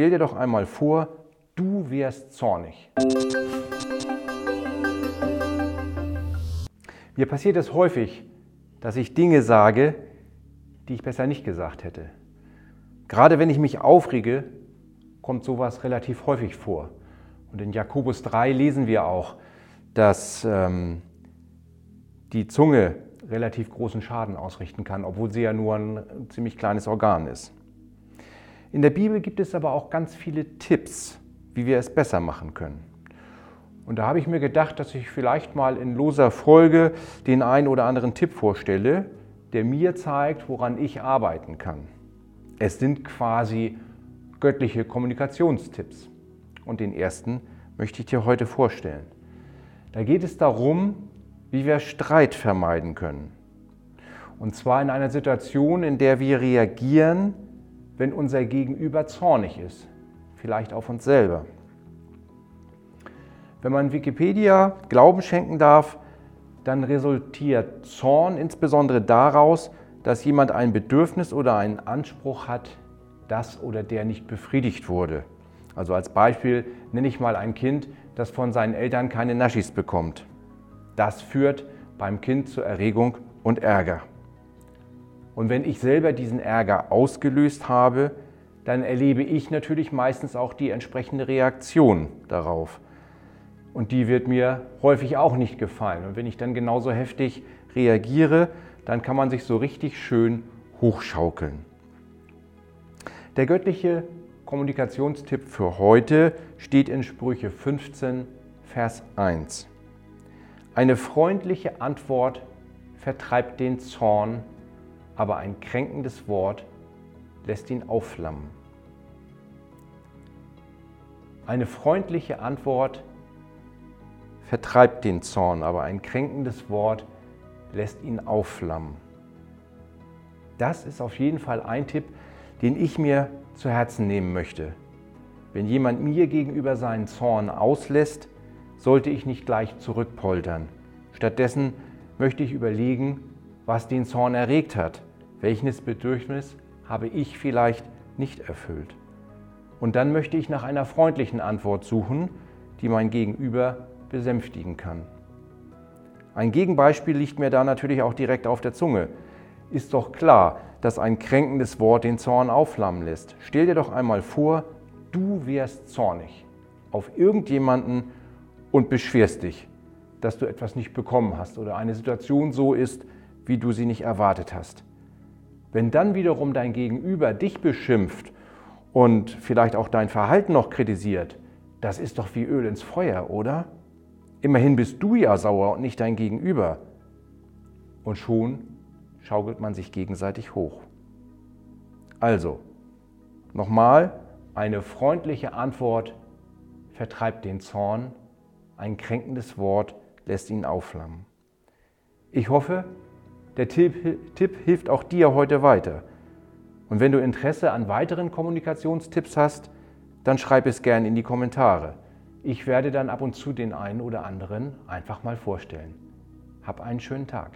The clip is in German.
Stell dir doch einmal vor, du wärst zornig. Mir passiert es häufig, dass ich Dinge sage, die ich besser nicht gesagt hätte. Gerade wenn ich mich aufrege, kommt sowas relativ häufig vor. Und in Jakobus 3 lesen wir auch, dass ähm, die Zunge relativ großen Schaden ausrichten kann, obwohl sie ja nur ein ziemlich kleines Organ ist. In der Bibel gibt es aber auch ganz viele Tipps, wie wir es besser machen können. Und da habe ich mir gedacht, dass ich vielleicht mal in loser Folge den einen oder anderen Tipp vorstelle, der mir zeigt, woran ich arbeiten kann. Es sind quasi göttliche Kommunikationstipps. Und den ersten möchte ich dir heute vorstellen. Da geht es darum, wie wir Streit vermeiden können. Und zwar in einer Situation, in der wir reagieren, wenn unser Gegenüber zornig ist, vielleicht auf uns selber. Wenn man Wikipedia Glauben schenken darf, dann resultiert Zorn insbesondere daraus, dass jemand ein Bedürfnis oder einen Anspruch hat, das oder der nicht befriedigt wurde. Also als Beispiel nenne ich mal ein Kind, das von seinen Eltern keine Naschis bekommt. Das führt beim Kind zur Erregung und Ärger. Und wenn ich selber diesen Ärger ausgelöst habe, dann erlebe ich natürlich meistens auch die entsprechende Reaktion darauf. Und die wird mir häufig auch nicht gefallen. Und wenn ich dann genauso heftig reagiere, dann kann man sich so richtig schön hochschaukeln. Der göttliche Kommunikationstipp für heute steht in Sprüche 15, Vers 1. Eine freundliche Antwort vertreibt den Zorn, aber ein kränkendes Wort lässt ihn aufflammen. Eine freundliche Antwort vertreibt den Zorn, aber ein kränkendes Wort lässt ihn aufflammen. Das ist auf jeden Fall ein Tipp, den ich mir zu Herzen nehmen möchte. Wenn jemand mir gegenüber seinen Zorn auslässt, sollte ich nicht gleich zurückpoltern. Stattdessen möchte ich überlegen, was den Zorn erregt hat. Welches Bedürfnis habe ich vielleicht nicht erfüllt? Und dann möchte ich nach einer freundlichen Antwort suchen, die mein Gegenüber besänftigen kann. Ein Gegenbeispiel liegt mir da natürlich auch direkt auf der Zunge. Ist doch klar, dass ein kränkendes Wort den Zorn aufflammen lässt. Stell dir doch einmal vor, du wärst zornig auf irgendjemanden und beschwerst dich, dass du etwas nicht bekommen hast oder eine Situation so ist, wie du sie nicht erwartet hast. Wenn dann wiederum dein Gegenüber dich beschimpft und vielleicht auch dein Verhalten noch kritisiert, das ist doch wie Öl ins Feuer, oder? Immerhin bist du ja sauer und nicht dein Gegenüber. Und schon schaukelt man sich gegenseitig hoch. Also, nochmal, eine freundliche Antwort vertreibt den Zorn, ein kränkendes Wort lässt ihn aufflammen. Ich hoffe, der Tipp, Tipp hilft auch dir heute weiter. Und wenn du Interesse an weiteren Kommunikationstipps hast, dann schreib es gerne in die Kommentare. Ich werde dann ab und zu den einen oder anderen einfach mal vorstellen. Hab einen schönen Tag.